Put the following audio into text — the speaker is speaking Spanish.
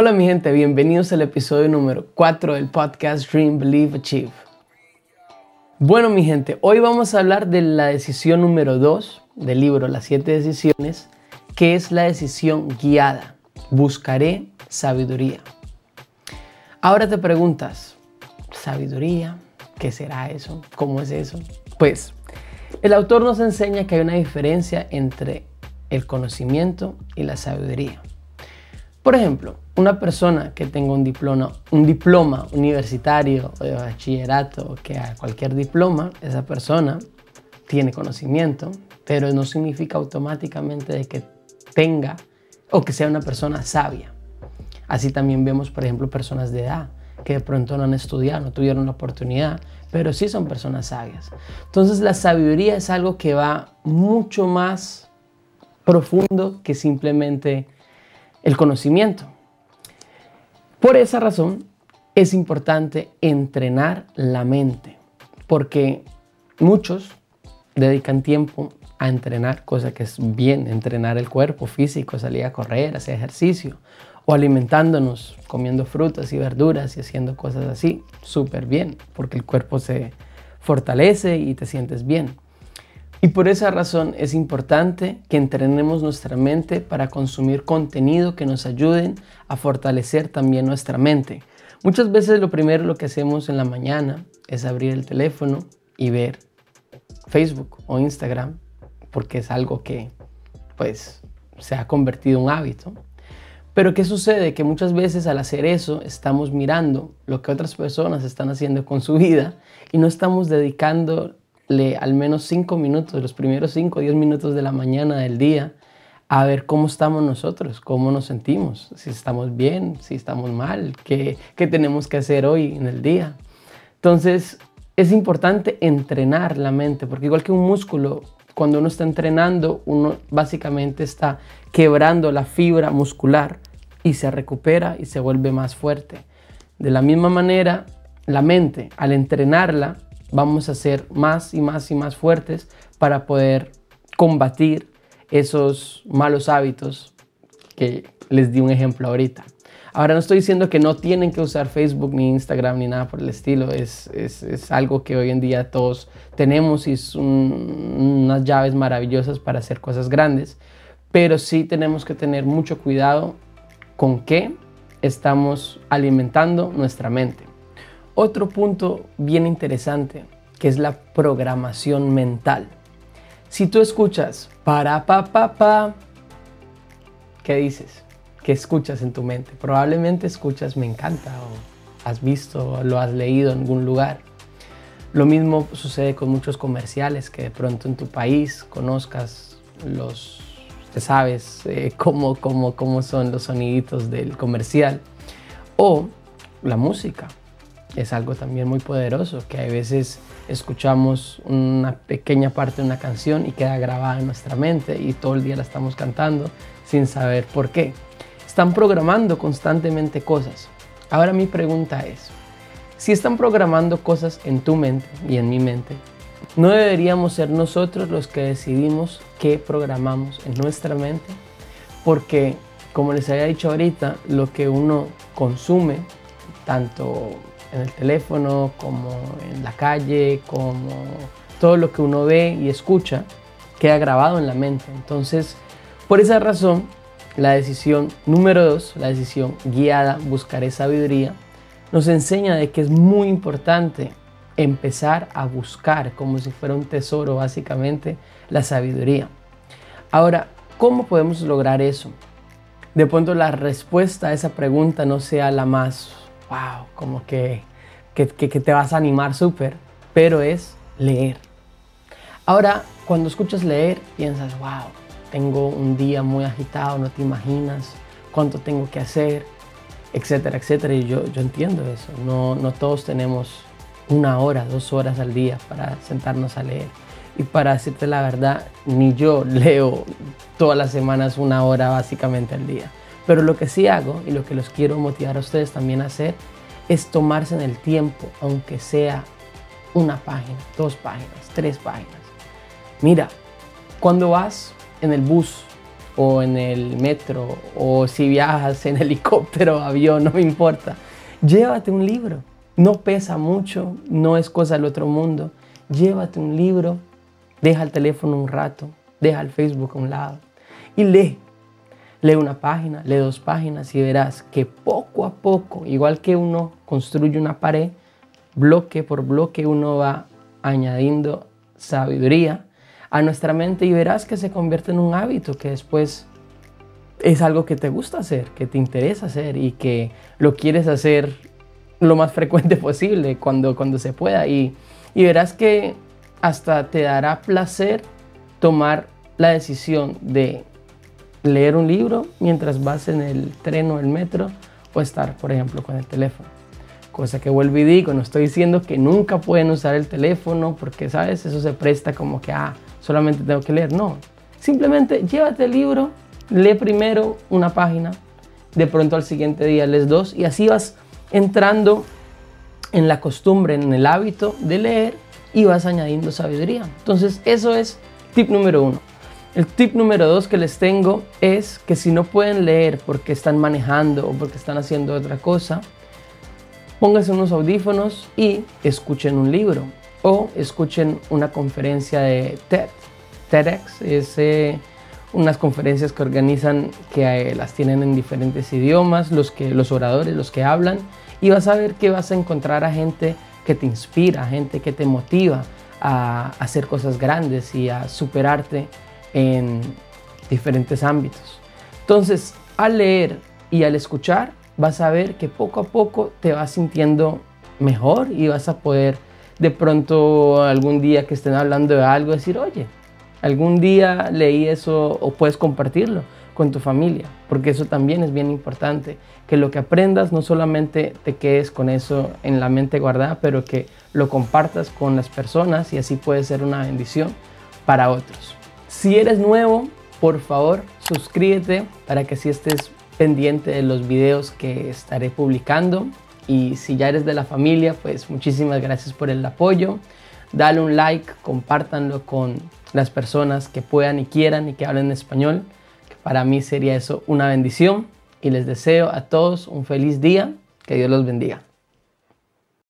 Hola mi gente, bienvenidos al episodio número 4 del podcast Dream, Believe, Achieve. Bueno mi gente, hoy vamos a hablar de la decisión número 2 del libro Las 7 decisiones, que es la decisión guiada. Buscaré sabiduría. Ahora te preguntas, ¿sabiduría? ¿Qué será eso? ¿Cómo es eso? Pues el autor nos enseña que hay una diferencia entre el conocimiento y la sabiduría. Por ejemplo, una persona que tenga un diploma, un diploma universitario o de bachillerato o que cualquier diploma, esa persona tiene conocimiento, pero no significa automáticamente de que tenga o que sea una persona sabia. Así también vemos, por ejemplo, personas de edad que de pronto no han estudiado, no tuvieron la oportunidad, pero sí son personas sabias. Entonces la sabiduría es algo que va mucho más profundo que simplemente el conocimiento. Por esa razón es importante entrenar la mente, porque muchos dedican tiempo a entrenar, cosa que es bien, entrenar el cuerpo físico, salir a correr, hacer ejercicio, o alimentándonos, comiendo frutas y verduras y haciendo cosas así, súper bien, porque el cuerpo se fortalece y te sientes bien. Y por esa razón es importante que entrenemos nuestra mente para consumir contenido que nos ayuden a fortalecer también nuestra mente. Muchas veces lo primero lo que hacemos en la mañana es abrir el teléfono y ver Facebook o Instagram porque es algo que pues se ha convertido en un hábito. Pero ¿qué sucede? Que muchas veces al hacer eso estamos mirando lo que otras personas están haciendo con su vida y no estamos dedicando al menos cinco minutos, los primeros cinco o diez minutos de la mañana del día, a ver cómo estamos nosotros, cómo nos sentimos, si estamos bien, si estamos mal, qué, qué tenemos que hacer hoy en el día. Entonces, es importante entrenar la mente, porque igual que un músculo, cuando uno está entrenando, uno básicamente está quebrando la fibra muscular y se recupera y se vuelve más fuerte. De la misma manera, la mente, al entrenarla, vamos a ser más y más y más fuertes para poder combatir esos malos hábitos que les di un ejemplo ahorita. Ahora no estoy diciendo que no tienen que usar Facebook ni Instagram ni nada por el estilo, es, es, algo que hoy en día todos tenemos y son unas llaves maravillosas para hacer cosas grandes, pero sí tenemos que tener mucho cuidado con qué estamos alimentando nuestra mente. Otro punto bien interesante, que es la programación mental. Si tú escuchas para pa pa pa, ¿qué dices? ¿Qué escuchas en tu mente? Probablemente escuchas me encanta o has visto o lo has leído en algún lugar. Lo mismo sucede con muchos comerciales que de pronto en tu país conozcas los, te sabes eh, cómo, cómo, cómo son los soniditos del comercial o la música es algo también muy poderoso, que a veces escuchamos una pequeña parte de una canción y queda grabada en nuestra mente y todo el día la estamos cantando sin saber por qué. Están programando constantemente cosas. Ahora mi pregunta es, si están programando cosas en tu mente y en mi mente, ¿no deberíamos ser nosotros los que decidimos qué programamos en nuestra mente? Porque, como les había dicho ahorita, lo que uno consume, tanto en el teléfono, como en la calle, como todo lo que uno ve y escucha, queda grabado en la mente. Entonces, por esa razón, la decisión número dos, la decisión guiada, buscaré sabiduría, nos enseña de que es muy importante empezar a buscar como si fuera un tesoro básicamente la sabiduría. Ahora, ¿cómo podemos lograr eso? De pronto la respuesta a esa pregunta no sea la más wow, como que, que, te vas a animar súper, pero es leer. Ahora, cuando escuchas leer, piensas, wow, tengo un día muy agitado, no te imaginas cuánto tengo que hacer, etcétera, etcétera. Y yo, yo entiendo eso. No, no todos tenemos una hora, dos horas al día para sentarnos a leer. Y para decirte la verdad, ni yo leo todas las semanas una hora básicamente al día. Pero lo que sí hago y lo que los quiero motivar a ustedes también a hacer es tomarse en el tiempo, aunque sea una página, dos páginas, tres páginas. Mira, cuando vas en el bus o en el metro o si viajas en helicóptero, avión, no me importa. Llévate un libro. No pesa mucho, no es cosa del otro mundo. Llévate un libro, deja el teléfono un rato, deja el Facebook a un lado y lee. Lee una página, lee dos páginas y verás que poco a poco, igual que uno construye una pared, bloque por bloque uno va añadiendo sabiduría a nuestra mente y verás que se convierte en un hábito que después es algo que te gusta hacer, que te interesa hacer y que lo quieres hacer lo más frecuente posible cuando, cuando se pueda. Y, y verás que hasta te dará placer tomar la decisión de leer un libro mientras vas en el tren o el metro o estar, por ejemplo, con el teléfono. Cosa que vuelvo y digo, no estoy diciendo que nunca pueden usar el teléfono porque, ¿sabes? Eso se presta como que, ah, solamente tengo que leer. No, simplemente llévate el libro, lee primero una página, de pronto al siguiente día lees dos y así vas entrando en la costumbre, en el hábito de leer y vas añadiendo sabiduría. Entonces, eso es tip número uno. El tip número dos que les tengo es que si no pueden leer porque están manejando o porque están haciendo otra cosa, pónganse unos audífonos y escuchen un libro o escuchen una conferencia de TED. TEDx es eh, unas conferencias que organizan que eh, las tienen en diferentes idiomas, los, que, los oradores, los que hablan, y vas a ver que vas a encontrar a gente que te inspira, gente que te motiva a hacer cosas grandes y a superarte en diferentes ámbitos. Entonces, al leer y al escuchar, vas a ver que poco a poco te vas sintiendo mejor y vas a poder de pronto algún día que estén hablando de algo decir, oye, algún día leí eso o puedes compartirlo con tu familia, porque eso también es bien importante, que lo que aprendas no solamente te quedes con eso en la mente guardada, pero que lo compartas con las personas y así puede ser una bendición para otros. Si eres nuevo, por favor, suscríbete para que así estés pendiente de los videos que estaré publicando. Y si ya eres de la familia, pues muchísimas gracias por el apoyo. Dale un like, compártanlo con las personas que puedan y quieran y que hablen español. para mí sería eso una bendición. Y les deseo a todos un feliz día. Que Dios los bendiga.